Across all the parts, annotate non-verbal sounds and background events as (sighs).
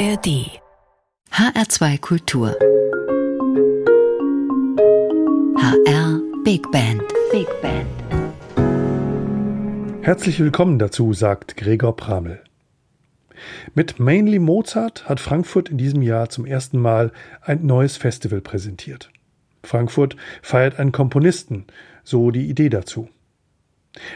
ARD HR2 Kultur HR Big Band Big Band Herzlich willkommen dazu, sagt Gregor Pramel. Mit Mainly Mozart hat Frankfurt in diesem Jahr zum ersten Mal ein neues Festival präsentiert. Frankfurt feiert einen Komponisten, so die Idee dazu.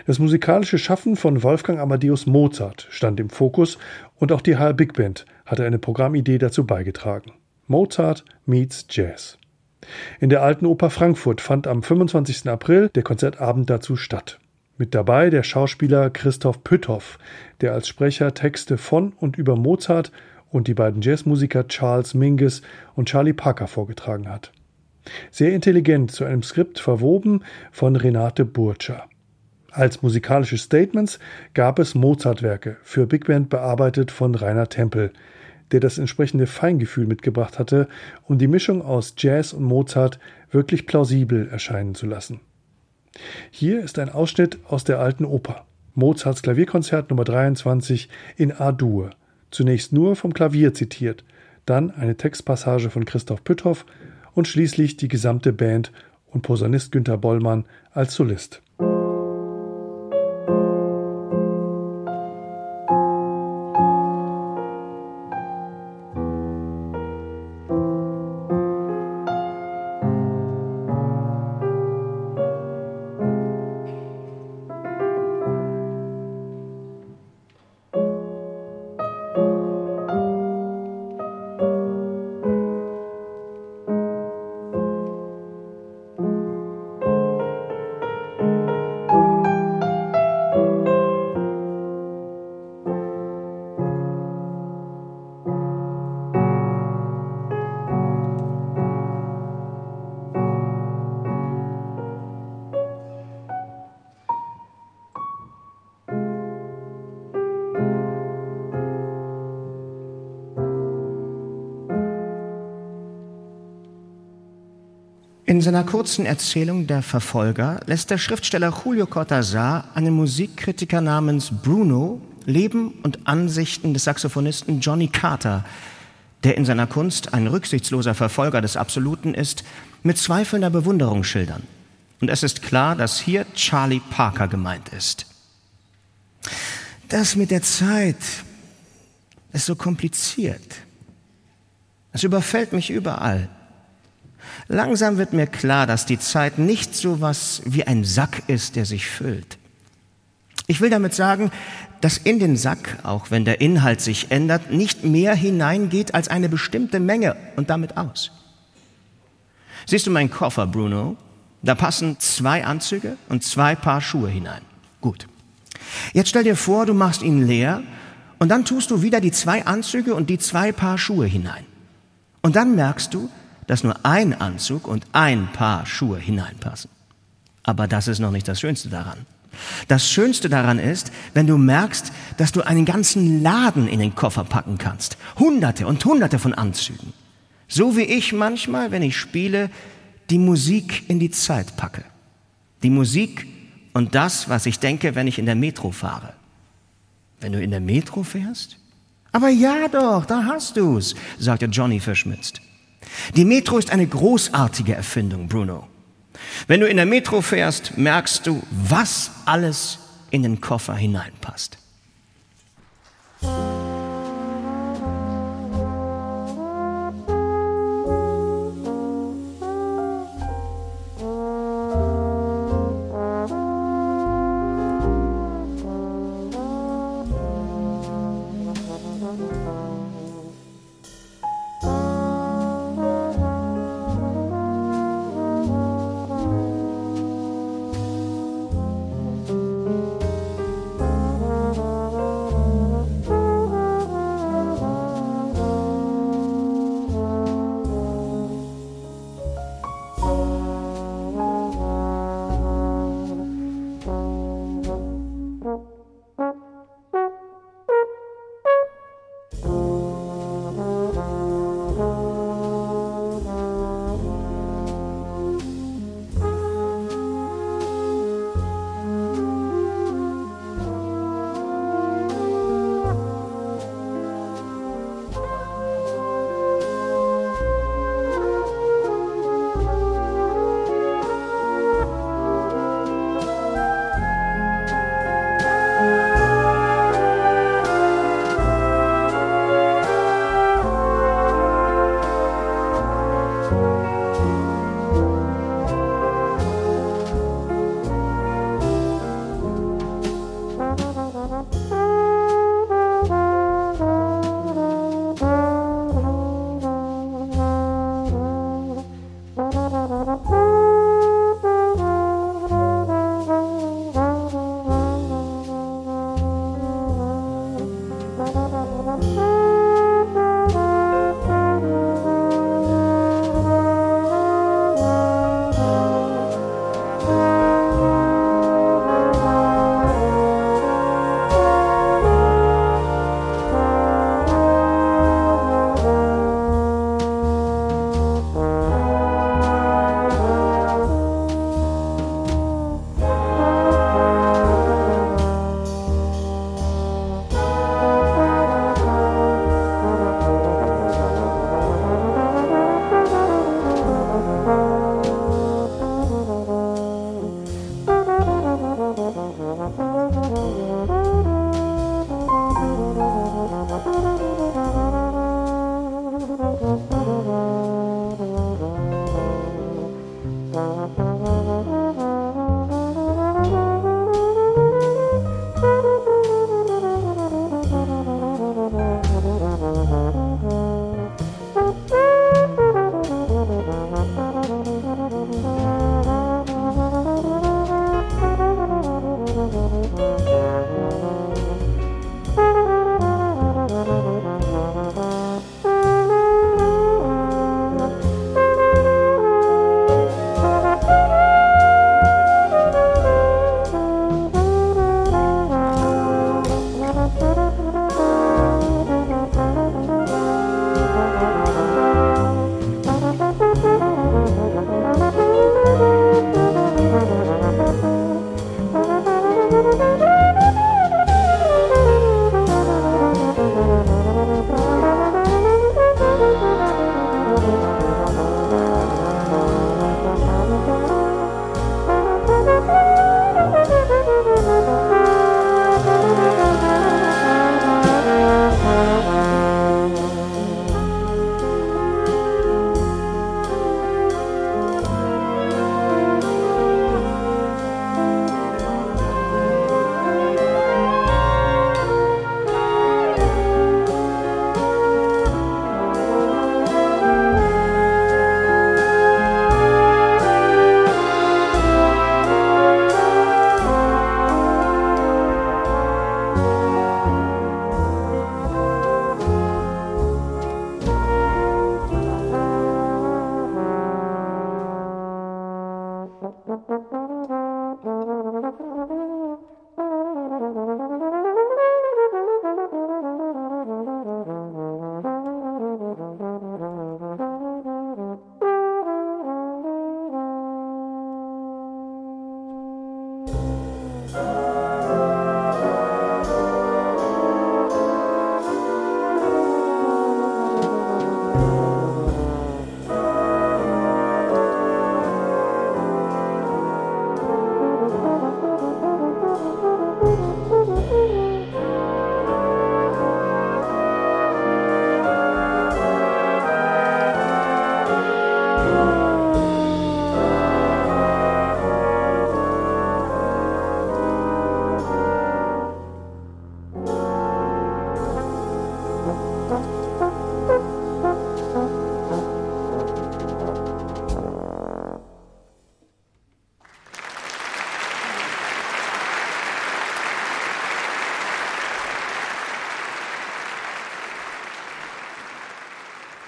Das musikalische Schaffen von Wolfgang Amadeus Mozart stand im Fokus und auch die HR Big Band hatte eine Programmidee dazu beigetragen. Mozart meets Jazz. In der Alten Oper Frankfurt fand am 25. April der Konzertabend dazu statt. Mit dabei der Schauspieler Christoph Pütthoff, der als Sprecher Texte von und über Mozart und die beiden Jazzmusiker Charles Mingus und Charlie Parker vorgetragen hat. Sehr intelligent zu einem Skript verwoben von Renate Burtscher. Als musikalische Statements gab es Mozart-Werke, für Big Band bearbeitet von Rainer Tempel, der das entsprechende Feingefühl mitgebracht hatte, um die Mischung aus Jazz und Mozart wirklich plausibel erscheinen zu lassen. Hier ist ein Ausschnitt aus der alten Oper. Mozarts Klavierkonzert Nummer 23 in A-Dur. Zunächst nur vom Klavier zitiert, dann eine Textpassage von Christoph Pütthoff und schließlich die gesamte Band und Posaunist Günter Bollmann als Solist. Seiner kurzen Erzählung Der Verfolger lässt der Schriftsteller Julio Cortázar einen Musikkritiker namens Bruno Leben und Ansichten des Saxophonisten Johnny Carter, der in seiner Kunst ein rücksichtsloser Verfolger des Absoluten ist, mit zweifelnder Bewunderung schildern. Und es ist klar, dass hier Charlie Parker gemeint ist. Das mit der Zeit ist so kompliziert. Es überfällt mich überall. Langsam wird mir klar, dass die Zeit nicht so was wie ein Sack ist, der sich füllt. Ich will damit sagen, dass in den Sack, auch wenn der Inhalt sich ändert, nicht mehr hineingeht als eine bestimmte Menge und damit aus. Siehst du meinen Koffer, Bruno? Da passen zwei Anzüge und zwei Paar Schuhe hinein. Gut. Jetzt stell dir vor, du machst ihn leer und dann tust du wieder die zwei Anzüge und die zwei Paar Schuhe hinein. Und dann merkst du, dass nur ein Anzug und ein Paar Schuhe hineinpassen. Aber das ist noch nicht das Schönste daran. Das Schönste daran ist, wenn du merkst, dass du einen ganzen Laden in den Koffer packen kannst. Hunderte und hunderte von Anzügen. So wie ich manchmal, wenn ich spiele, die Musik in die Zeit packe. Die Musik und das, was ich denke, wenn ich in der Metro fahre. Wenn du in der Metro fährst? Aber ja doch, da hast du's, sagte Johnny verschmitzt. Die Metro ist eine großartige Erfindung, Bruno. Wenn du in der Metro fährst, merkst du, was alles in den Koffer hineinpasst.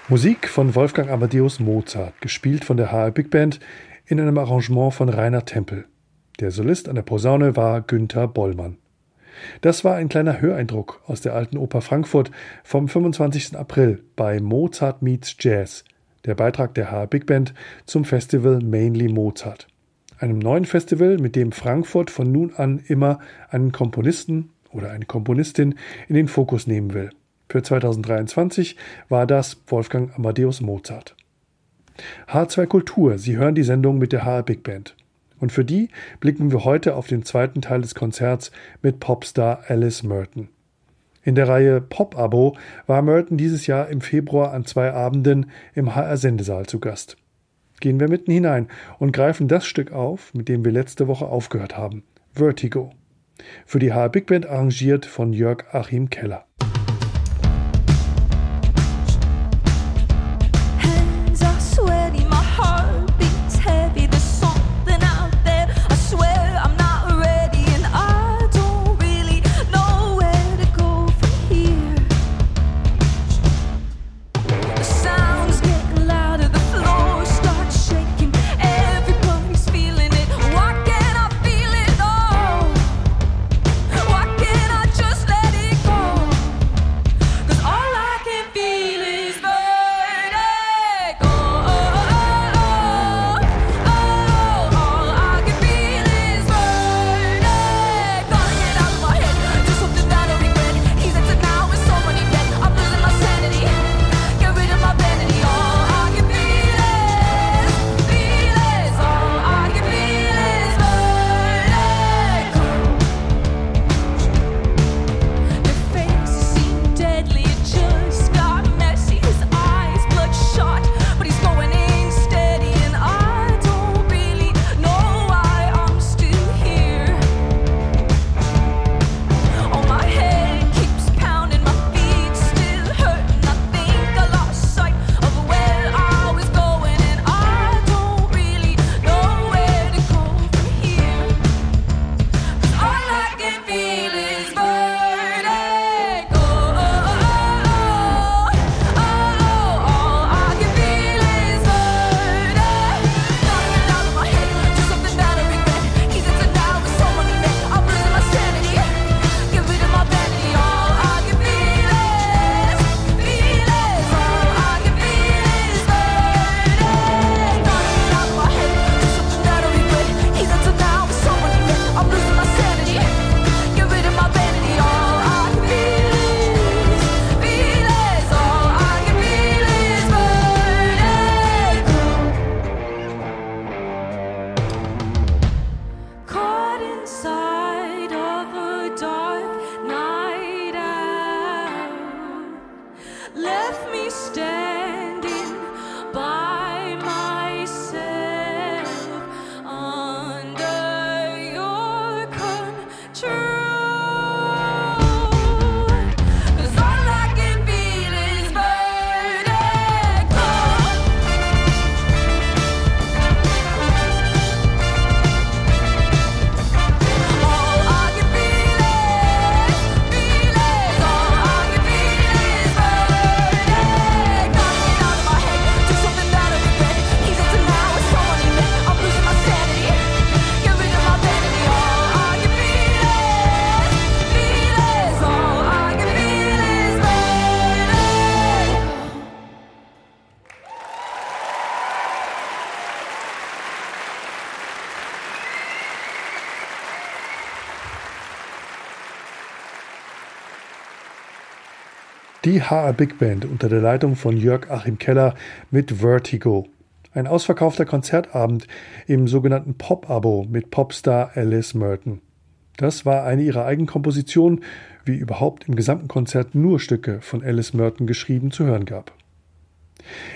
Musik von Wolfgang Amadeus Mozart, gespielt von der HR Big Band in einem Arrangement von Rainer Tempel. Der Solist an der Posaune war Günther Bollmann. Das war ein kleiner Höreindruck aus der alten Oper Frankfurt vom 25. April bei Mozart Meets Jazz, der Beitrag der HR Big Band zum Festival Mainly Mozart. Einem neuen Festival, mit dem Frankfurt von nun an immer einen Komponisten oder eine Komponistin in den Fokus nehmen will. Für 2023 war das Wolfgang Amadeus Mozart. H2 Kultur, Sie hören die Sendung mit der HR Big Band. Und für die blicken wir heute auf den zweiten Teil des Konzerts mit Popstar Alice Merton. In der Reihe Pop-Abo war Merton dieses Jahr im Februar an zwei Abenden im HR-Sendesaal zu Gast. Gehen wir mitten hinein und greifen das Stück auf, mit dem wir letzte Woche aufgehört haben. Vertigo. Für die HR Big Band arrangiert von Jörg Achim Keller. Die HR Big Band unter der Leitung von Jörg Achim Keller mit Vertigo. Ein ausverkaufter Konzertabend im sogenannten Pop-Abo mit Popstar Alice Merton. Das war eine ihrer Eigenkompositionen, wie überhaupt im gesamten Konzert nur Stücke von Alice Merton geschrieben zu hören gab.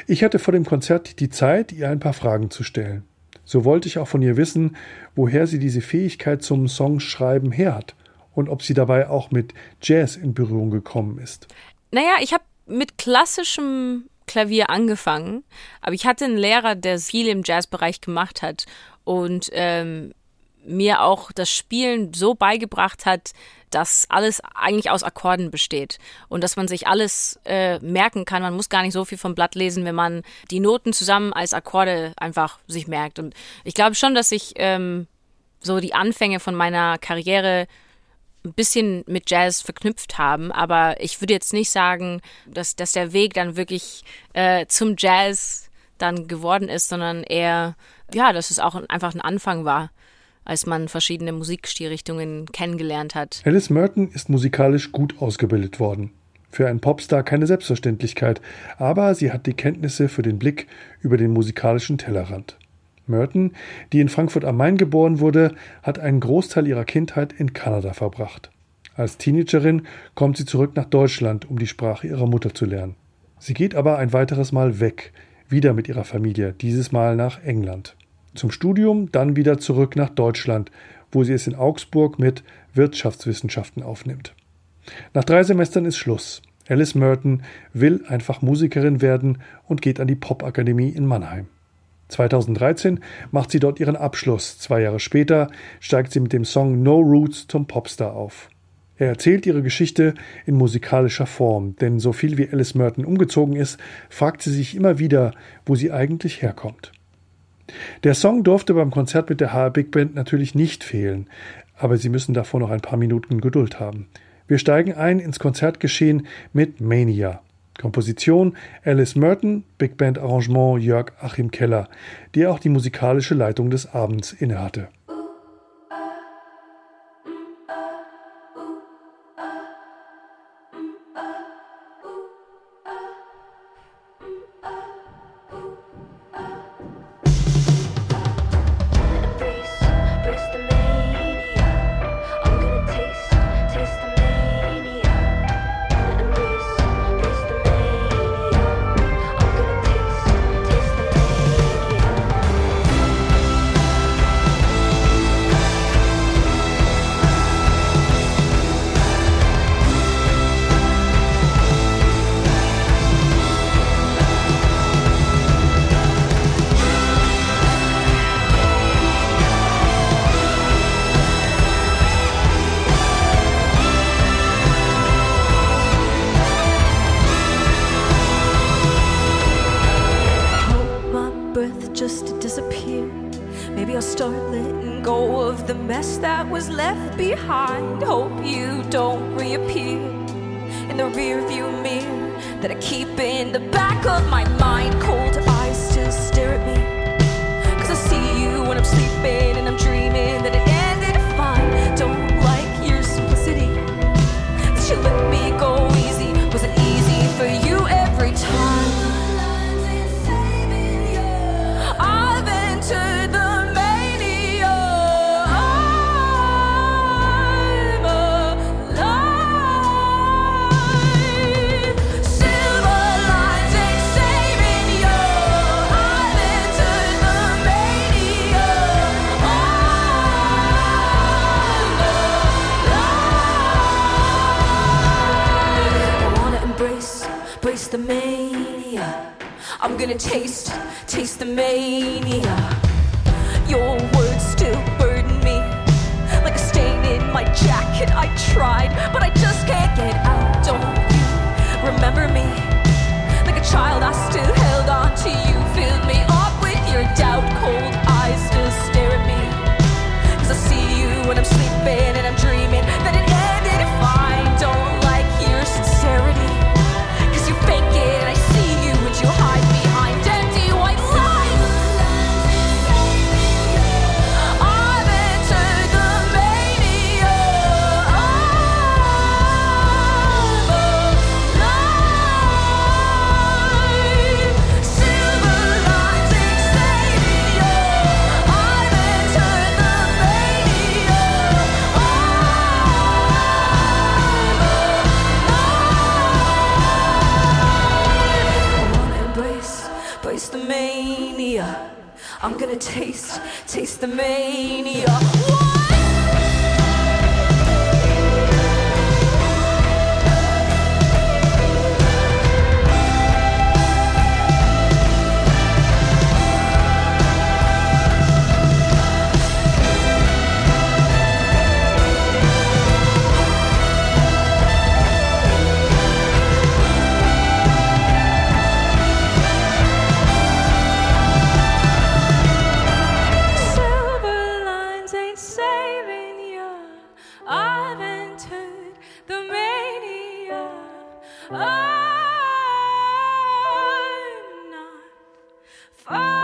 Ich hatte vor dem Konzert die Zeit, ihr ein paar Fragen zu stellen. So wollte ich auch von ihr wissen, woher sie diese Fähigkeit zum Songschreiben her hat und ob sie dabei auch mit Jazz in Berührung gekommen ist. Naja, ich habe mit klassischem Klavier angefangen, aber ich hatte einen Lehrer, der viel im Jazzbereich gemacht hat und ähm, mir auch das Spielen so beigebracht hat, dass alles eigentlich aus Akkorden besteht und dass man sich alles äh, merken kann. Man muss gar nicht so viel vom Blatt lesen, wenn man die Noten zusammen als Akkorde einfach sich merkt. Und ich glaube schon, dass ich ähm, so die Anfänge von meiner Karriere ein bisschen mit Jazz verknüpft haben, aber ich würde jetzt nicht sagen, dass, dass der Weg dann wirklich äh, zum Jazz dann geworden ist, sondern eher, ja, dass es auch einfach ein Anfang war als man verschiedene Musikstilrichtungen kennengelernt hat. Alice Merton ist musikalisch gut ausgebildet worden. Für einen Popstar keine Selbstverständlichkeit, aber sie hat die Kenntnisse für den Blick über den musikalischen Tellerrand. Merton, die in Frankfurt am Main geboren wurde, hat einen Großteil ihrer Kindheit in Kanada verbracht. Als Teenagerin kommt sie zurück nach Deutschland, um die Sprache ihrer Mutter zu lernen. Sie geht aber ein weiteres Mal weg, wieder mit ihrer Familie, dieses Mal nach England zum Studium, dann wieder zurück nach Deutschland, wo sie es in Augsburg mit Wirtschaftswissenschaften aufnimmt. Nach drei Semestern ist Schluss. Alice Merton will einfach Musikerin werden und geht an die Popakademie in Mannheim. 2013 macht sie dort ihren Abschluss. Zwei Jahre später steigt sie mit dem Song No Roots zum Popstar auf. Er erzählt ihre Geschichte in musikalischer Form, denn so viel wie Alice Merton umgezogen ist, fragt sie sich immer wieder, wo sie eigentlich herkommt. Der Song durfte beim Konzert mit der HR Big Band natürlich nicht fehlen, aber Sie müssen davor noch ein paar Minuten Geduld haben. Wir steigen ein ins Konzertgeschehen mit Mania. Komposition Alice Merton, Big Band Arrangement Jörg Achim Keller, der auch die musikalische Leitung des Abends innehatte. embrace the mania. I'm gonna taste, taste the mania. Your words still burden me like a stain in my jacket. I tried, but I just can't get out. Don't you remember me like a child? I still. taste, taste the mania. far.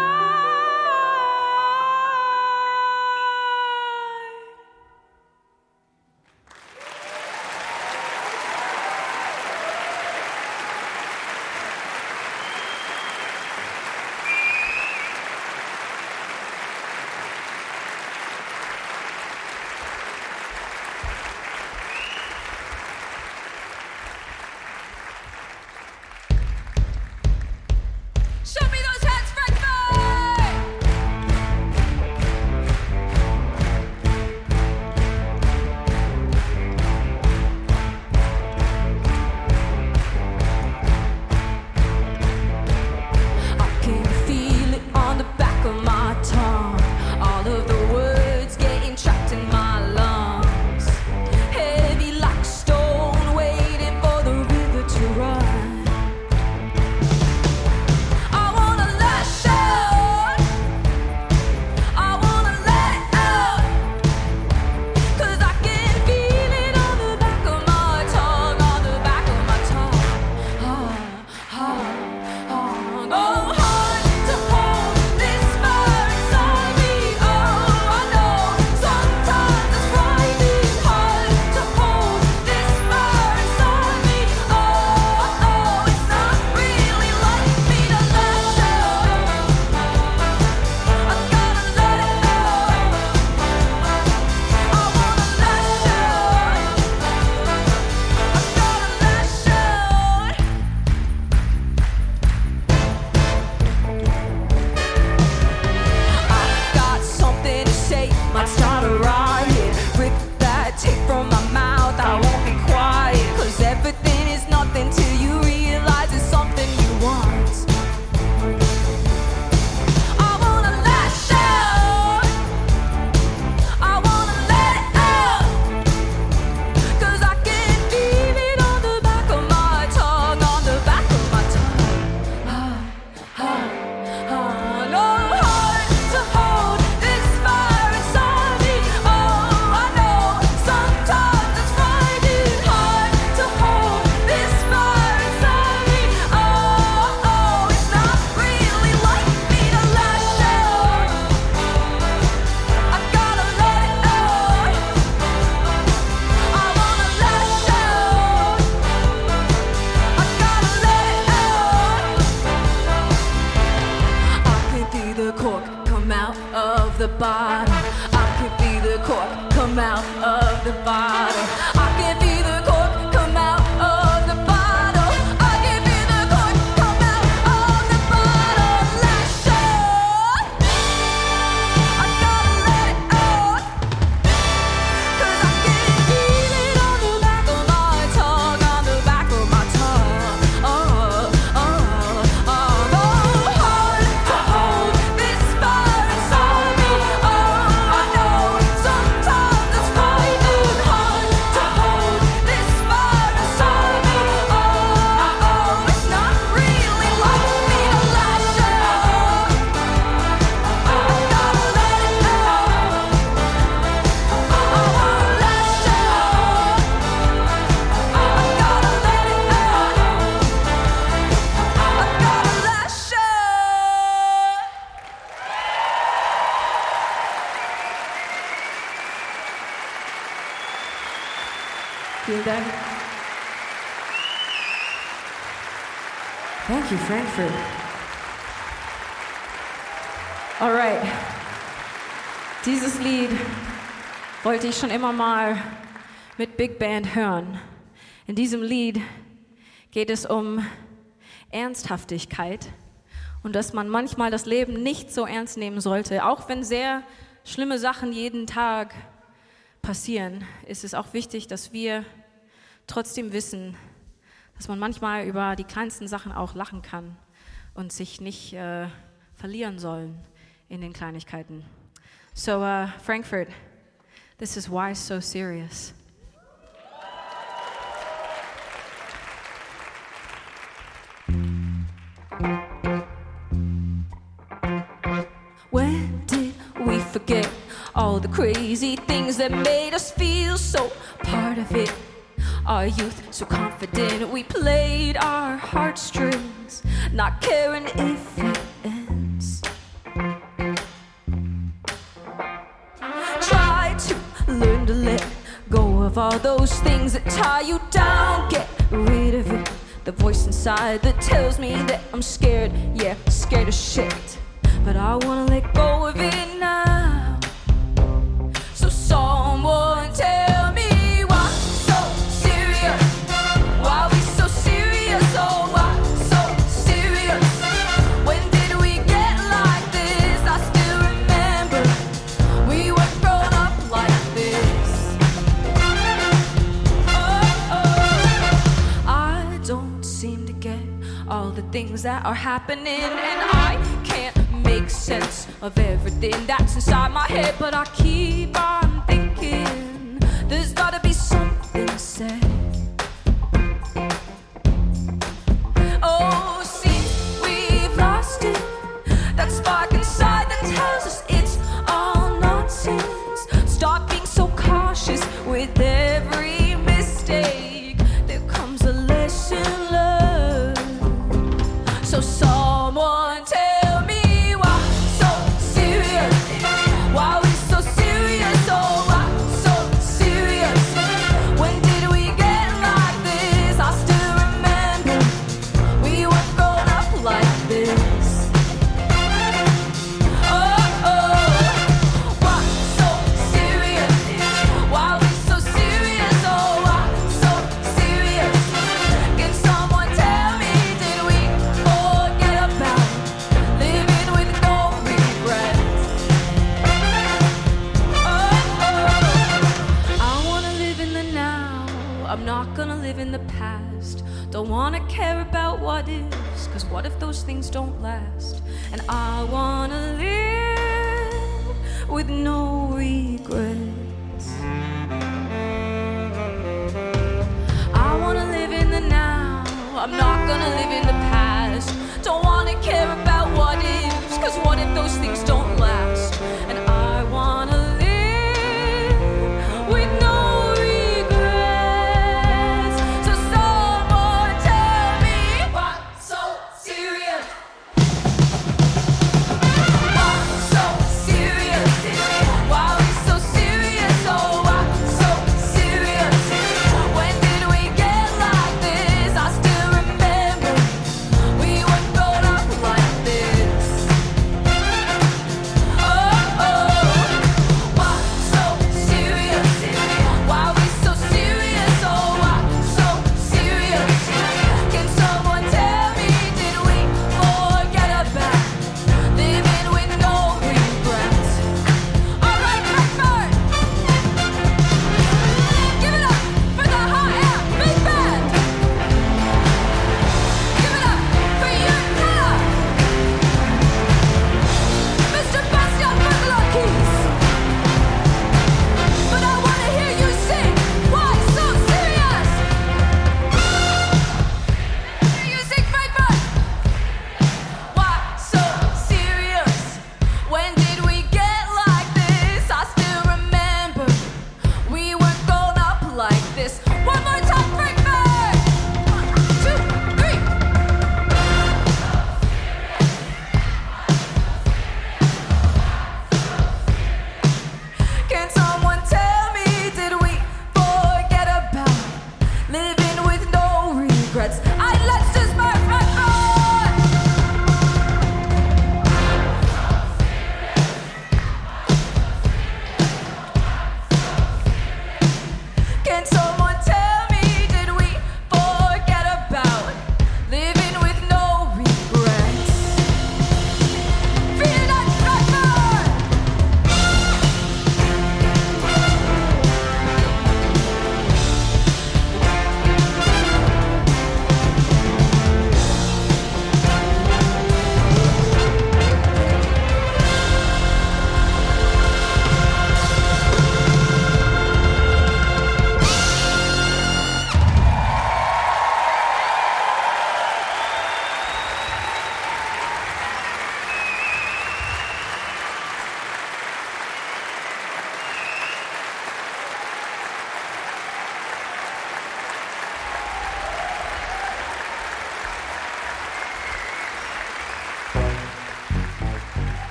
Wollte ich schon immer mal mit Big Band hören. In diesem Lied geht es um Ernsthaftigkeit und dass man manchmal das Leben nicht so ernst nehmen sollte. Auch wenn sehr schlimme Sachen jeden Tag passieren, ist es auch wichtig, dass wir trotzdem wissen, dass man manchmal über die kleinsten Sachen auch lachen kann und sich nicht äh, verlieren sollen in den Kleinigkeiten. So, uh, Frankfurt. This is why so serious. When did we forget all the crazy things that made us feel so part of it? Our youth so confident, we played our heartstrings, not caring if it ends. Try to learn to let go of all those things that tie you down, get rid of it. The voice inside that tells me that I'm scared, yeah, scared of shit. But I wanna let go of it now. that are happening, and I can't make sense of everything that's inside my head, but I keep on.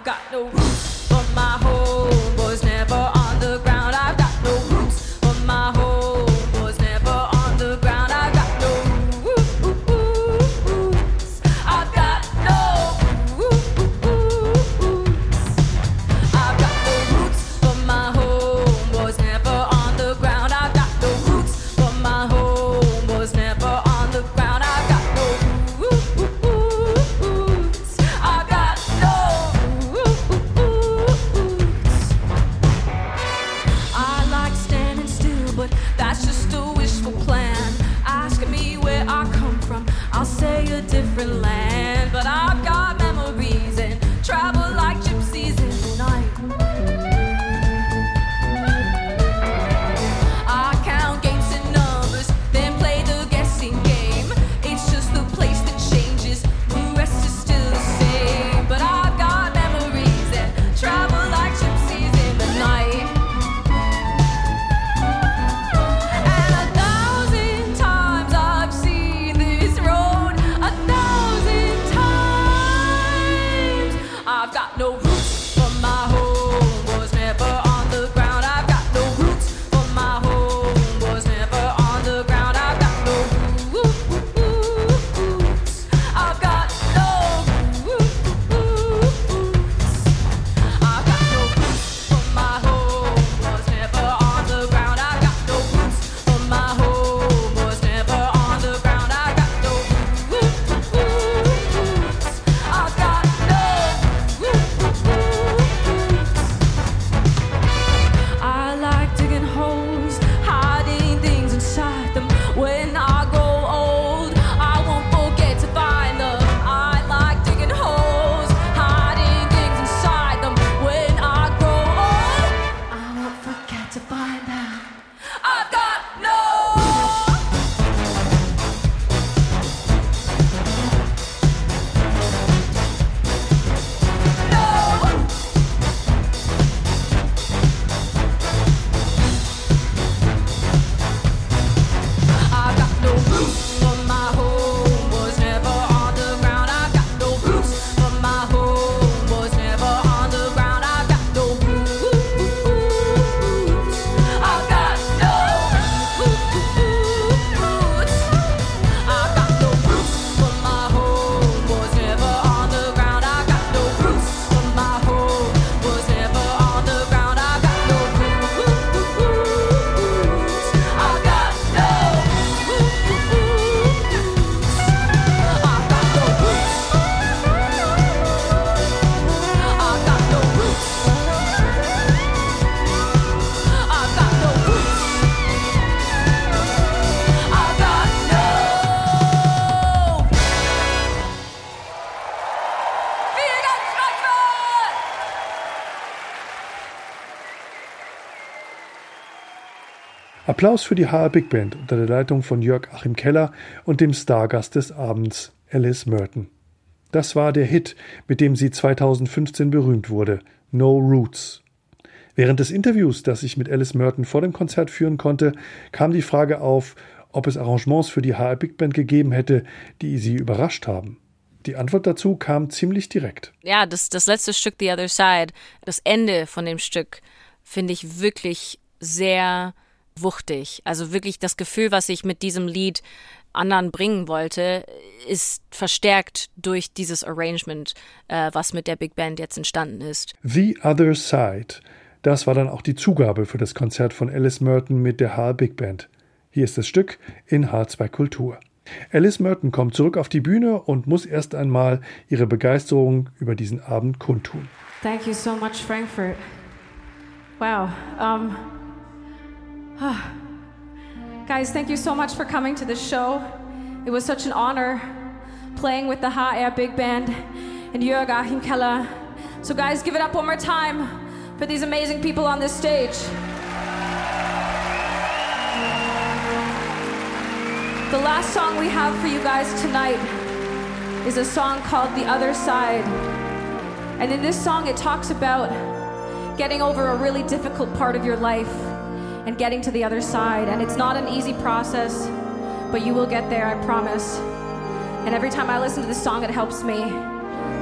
I got no roots. Applaus für die HR Big Band unter der Leitung von Jörg Achim Keller und dem Stargast des Abends, Alice Merton. Das war der Hit, mit dem sie 2015 berühmt wurde, No Roots. Während des Interviews, das ich mit Alice Merton vor dem Konzert führen konnte, kam die Frage auf, ob es Arrangements für die HR Big Band gegeben hätte, die sie überrascht haben. Die Antwort dazu kam ziemlich direkt. Ja, das, das letzte Stück, The Other Side, das Ende von dem Stück, finde ich wirklich sehr wuchtig. Also wirklich das Gefühl, was ich mit diesem Lied anderen bringen wollte, ist verstärkt durch dieses Arrangement, äh, was mit der Big Band jetzt entstanden ist. The Other Side. Das war dann auch die Zugabe für das Konzert von Alice Merton mit der Haar Big Band. Hier ist das Stück in H2 Kultur. Alice Merton kommt zurück auf die Bühne und muss erst einmal ihre Begeisterung über diesen Abend kundtun. Thank you so much, Frankfurt. Wow. Um (sighs) Guys, thank you so much for coming to this show. It was such an honor playing with the HR Big Band and Jörg Achim. So, guys, give it up one more time for these amazing people on this stage. The last song we have for you guys tonight is a song called The Other Side. And in this song, it talks about getting over a really difficult part of your life and getting to the other side. And it's not an easy process, but you will get there, I promise. And every time I listen to this song, it helps me.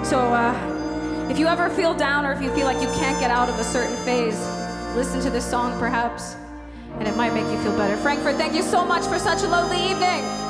So uh, if you ever feel down or if you feel like you can't get out of a certain phase, listen to this song perhaps, and it might make you feel better. Frankfurt, thank you so much for such a lovely evening.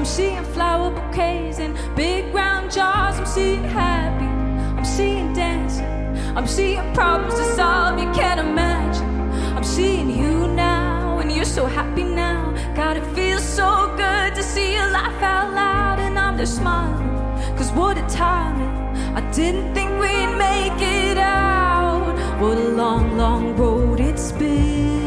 I'm seeing flower bouquets and big round jars. I'm seeing happy. I'm seeing dancing. I'm seeing problems to solve you can't imagine. I'm seeing you now and you're so happy now. God, it feels so good to see you laugh out loud and I'm just smiling. Cause what a timing. I didn't think we'd make it out. What a long, long road it's been.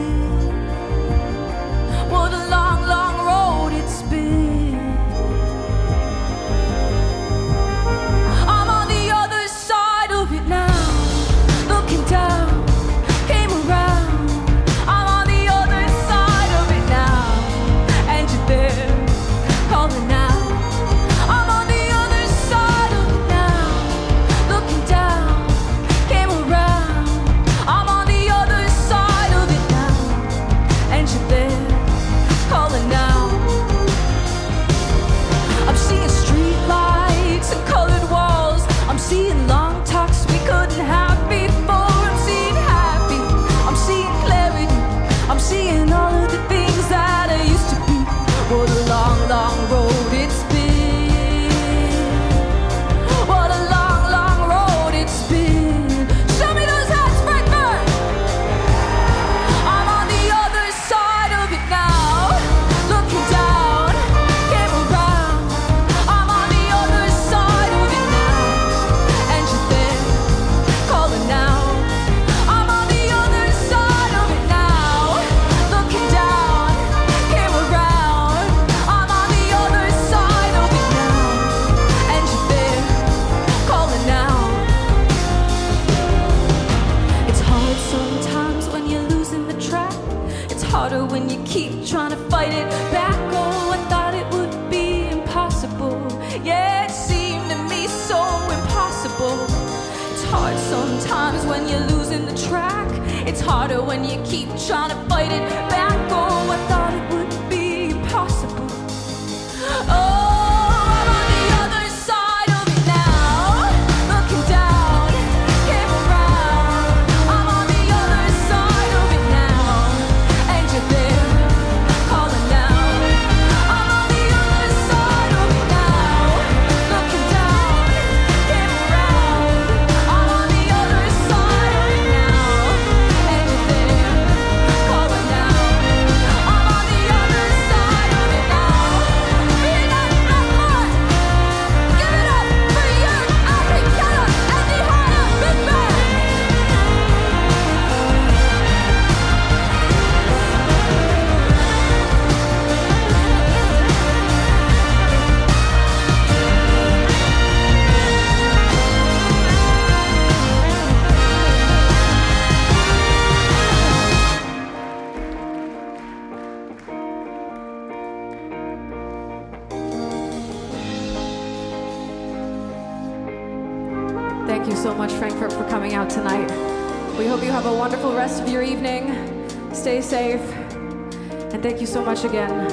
And thank you so much again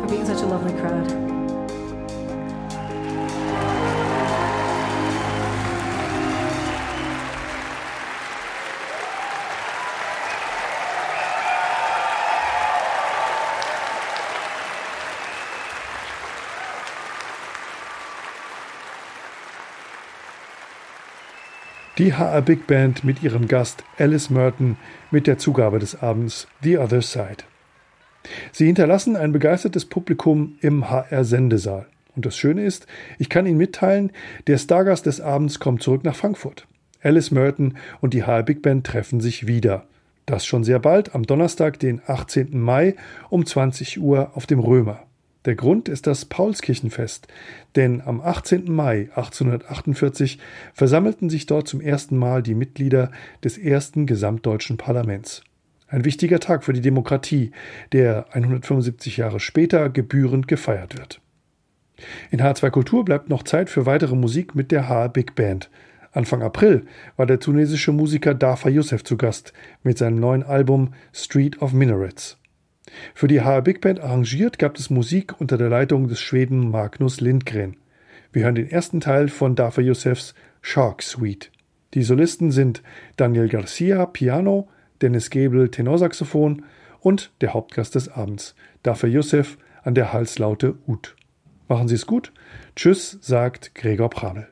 for being such a lovely crowd. die HR Big Band mit ihrem Gast Alice Merton mit der Zugabe des Abends The Other Side. Sie hinterlassen ein begeistertes Publikum im HR Sendesaal. Und das Schöne ist, ich kann Ihnen mitteilen, der Stargast des Abends kommt zurück nach Frankfurt. Alice Merton und die HR Big Band treffen sich wieder. Das schon sehr bald, am Donnerstag, den 18. Mai um 20 Uhr auf dem Römer. Der Grund ist das Paulskirchenfest, denn am 18. Mai 1848 versammelten sich dort zum ersten Mal die Mitglieder des ersten gesamtdeutschen Parlaments. Ein wichtiger Tag für die Demokratie, der 175 Jahre später gebührend gefeiert wird. In H2 Kultur bleibt noch Zeit für weitere Musik mit der HR Big Band. Anfang April war der tunesische Musiker Dafa Youssef zu Gast mit seinem neuen Album Street of Minarets. Für die HR Big Band arrangiert gab es Musik unter der Leitung des Schweden Magnus Lindgren. Wir hören den ersten Teil von Dafa Youssefs Shark Suite. Die Solisten sind Daniel Garcia Piano, Dennis Gebel Tenorsaxophon und der Hauptgast des Abends, Dafa Youssef an der Halslaute Ut. Machen Sie es gut. Tschüss, sagt Gregor Pramel.